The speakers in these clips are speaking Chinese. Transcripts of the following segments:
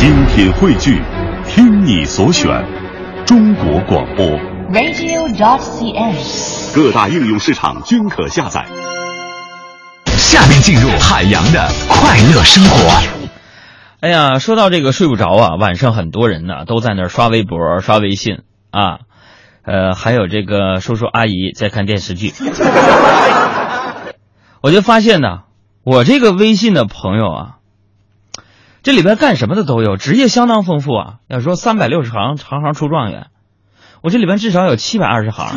精品汇聚，听你所选，中国广播。radio.dot.cn，。各大应用市场均可下载。下面进入海洋的快乐生活。哎呀，说到这个睡不着啊，晚上很多人呢都在那儿刷微博、刷微信啊，呃，还有这个叔叔阿姨在看电视剧。我就发现呢，我这个微信的朋友啊，这里边干什么的都有，职业相当丰富啊。要说三百六十行，行行出状元，我这里边至少有七百二十行。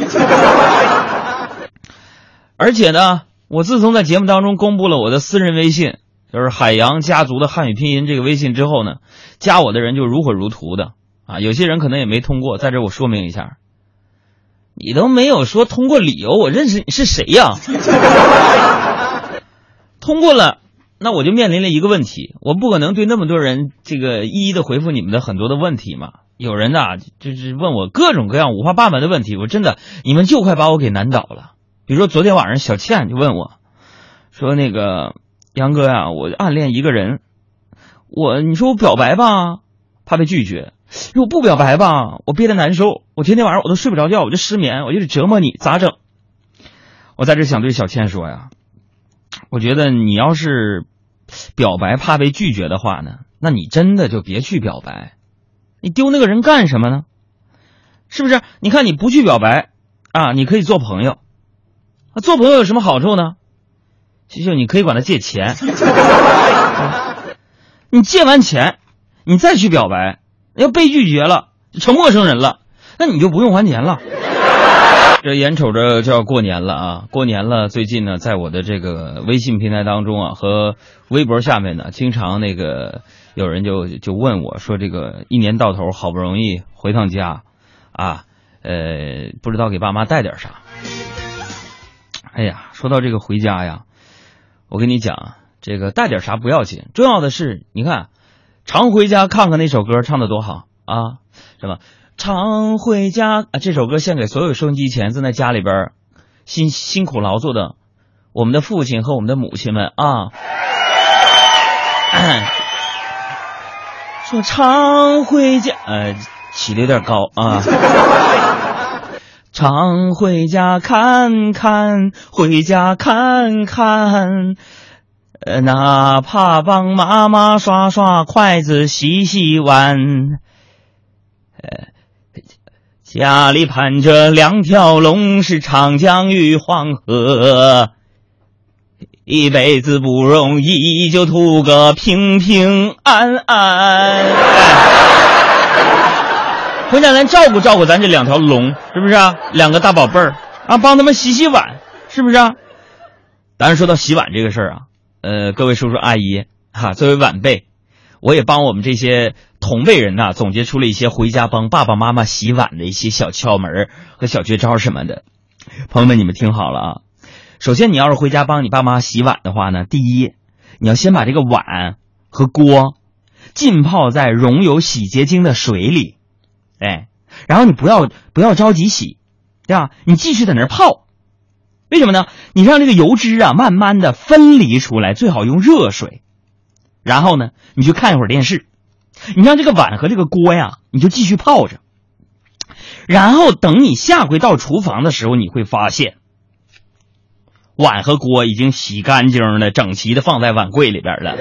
而且呢，我自从在节目当中公布了我的私人微信，就是海洋家族的汉语拼音这个微信之后呢，加我的人就如火如荼的啊。有些人可能也没通过，在这我说明一下，你都没有说通过理由，我认识你是谁呀？通过了，那我就面临了一个问题，我不可能对那么多人这个一一的回复你们的很多的问题嘛。有人呐，就是问我各种各样五花八门的问题，我真的你们就快把我给难倒了。比如说昨天晚上小倩就问我，说那个杨哥呀、我暗恋一个人，我你说我表白吧，怕被拒绝；如果不表白吧，我憋得难受，我天天晚上我都睡不着觉，我就失眠，我就得折磨你，咋整？我在这想对小倩说呀，我觉得你要是表白怕被拒绝的话呢，那你真的就别去表白，你丢那个人干什么呢？是不是？你看你不去表白啊，你可以做朋友。那做朋友有什么好处呢？就就你可以管他借钱，你借完钱，你再去表白，要被拒绝了，成陌生人了，那你就不用还钱了。这眼瞅着就要过年了啊！过年了，最近呢，在我的这个微信平台当中啊，和微博下面呢，经常那个有人就就问我说，这个一年到头好不容易回趟家，啊，呃，不知道给爸妈带点啥。哎呀，说到这个回家呀，我跟你讲，这个带点啥不要紧，重要的是，你看，常回家看看那首歌唱的多好啊！什么常回家啊？这首歌献给所有收音机前正在家里边辛辛苦劳作的我们的父亲和我们的母亲们啊！说常回家，呃，起的有点高啊。常回家看看，回家看看，呃，哪怕帮妈妈刷刷筷子、洗洗碗，呃，家里盘着两条龙，是长江与黄河，一辈子不容易，就图个平平安安。回家咱照顾照顾咱这两条龙，是不是啊？两个大宝贝儿啊，帮他们洗洗碗，是不是啊？当然说到洗碗这个事儿啊，呃，各位叔叔阿姨哈、作为晚辈，我也帮我们这些同辈人呐、总结出了一些回家帮爸爸妈妈洗碗的一些小窍门和小绝招什么的。朋友们，你们听好了啊！首先，你要是回家帮你爸妈洗碗的话呢，第一，你要先把这个碗和锅浸泡在溶有洗洁精的水里。哎，然后你不要不要着急洗，对吧？你继续在那儿泡，为什么呢？你让这个油脂啊慢慢的分离出来，最好用热水。然后呢，你去看一会儿电视，你让这个碗和这个锅呀，你就继续泡着。然后等你下回到厨房的时候，你会发现，碗和锅已经洗干净了，整齐的放在碗柜里边了。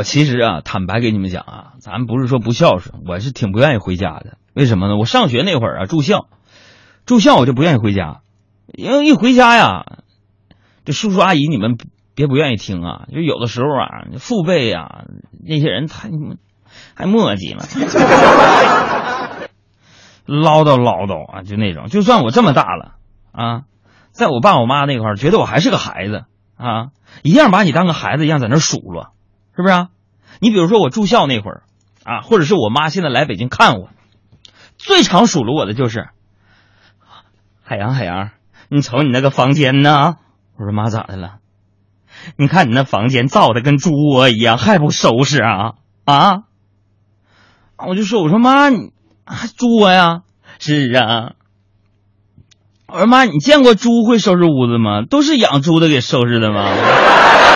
我其实啊，坦白给你们讲啊，咱不是说不孝顺，我是挺不愿意回家的。为什么呢？我上学那会儿啊，住校，住校我就不愿意回家，因为一回家呀，这叔叔阿姨你们别不愿意听啊，就有的时候啊，父辈啊那些人太还磨叽了，唠叨唠叨啊，就那种。就算我这么大了啊，在我爸我妈那块儿，觉得我还是个孩子啊，一样把你当个孩子一样在那数落。是不是啊？你比如说我住校那会儿啊，或者是我妈现在来北京看我，最常数落我的就是海洋海洋，你瞅你那个房间呢？我说妈咋的了？你看你那房间造的跟猪窝一样，还不收拾啊啊！我就说我说妈你啊，猪窝呀？是啊。我说妈，你见过猪会收拾屋子吗？都是养猪的给收拾的吗？